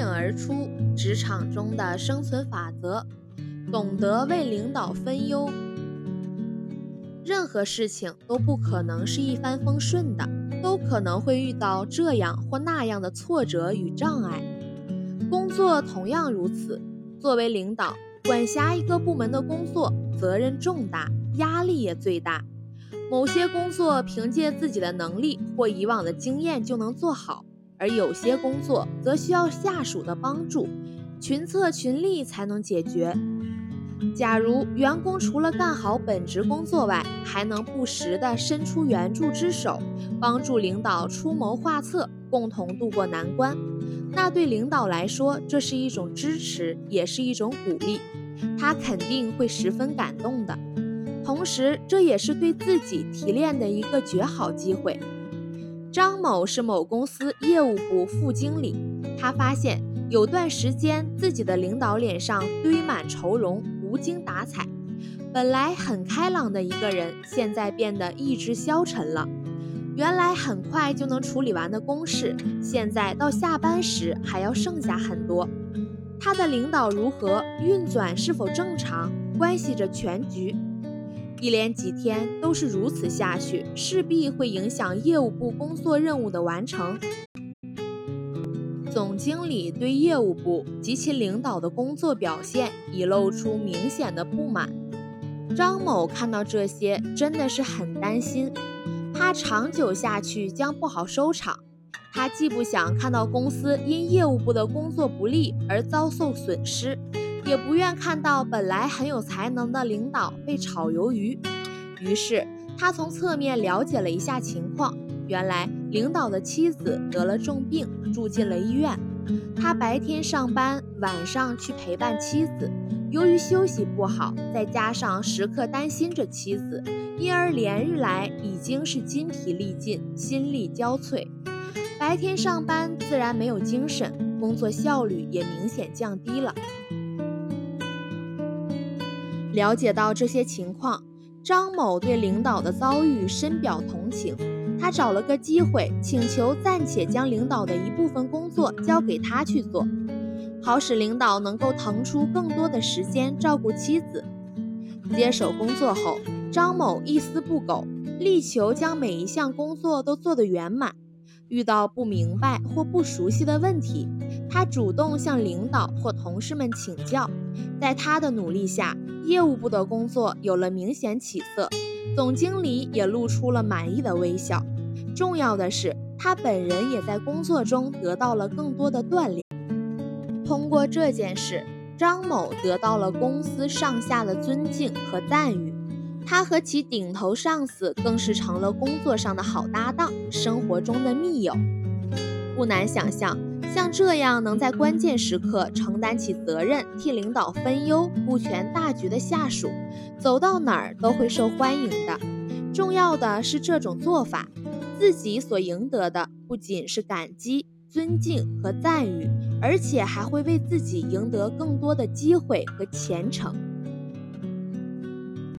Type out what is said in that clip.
颖而出职场中的生存法则，懂得为领导分忧。任何事情都不可能是一帆风顺的，都可能会遇到这样或那样的挫折与障碍。工作同样如此。作为领导，管辖一个部门的工作，责任重大，压力也最大。某些工作凭借自己的能力或以往的经验就能做好，而有些工作则需要下属的帮助，群策群力才能解决。假如员工除了干好本职工作外，还能不时地伸出援助之手，帮助领导出谋划策，共同渡过难关，那对领导来说，这是一种支持，也是一种鼓励，他肯定会十分感动的。同时，这也是对自己提炼的一个绝好机会。张某是某公司业务部副经理，他发现有段时间自己的领导脸上堆满愁容。无精打采，本来很开朗的一个人，现在变得意志消沉了。原来很快就能处理完的公事，现在到下班时还要剩下很多。他的领导如何运转是否正常，关系着全局。一连几天都是如此下去，势必会影响业务部工作任务的完成。总经理对业务部及其领导的工作表现已露出明显的不满。张某看到这些，真的是很担心，怕长久下去将不好收场。他既不想看到公司因业务部的工作不力而遭受损失，也不愿看到本来很有才能的领导被炒鱿鱼。于是，他从侧面了解了一下情况。原来领导的妻子得了重病，住进了医院。他白天上班，晚上去陪伴妻子。由于休息不好，再加上时刻担心着妻子，因而连日来已经是筋疲力尽，心力交瘁。白天上班自然没有精神，工作效率也明显降低了。了解到这些情况，张某对领导的遭遇深表同情。他找了个机会，请求暂且将领导的一部分工作交给他去做，好使领导能够腾出更多的时间照顾妻子。接手工作后，张某一丝不苟，力求将每一项工作都做得圆满。遇到不明白或不熟悉的问题，他主动向领导或同事们请教。在他的努力下，业务部的工作有了明显起色。总经理也露出了满意的微笑。重要的是，他本人也在工作中得到了更多的锻炼。通过这件事，张某得到了公司上下的尊敬和赞誉。他和其顶头上司更是成了工作上的好搭档，生活中的密友。不难想象。像这样能在关键时刻承担起责任、替领导分忧、顾全大局的下属，走到哪儿都会受欢迎的。重要的是，这种做法，自己所赢得的不仅是感激、尊敬和赞誉，而且还会为自己赢得更多的机会和前程。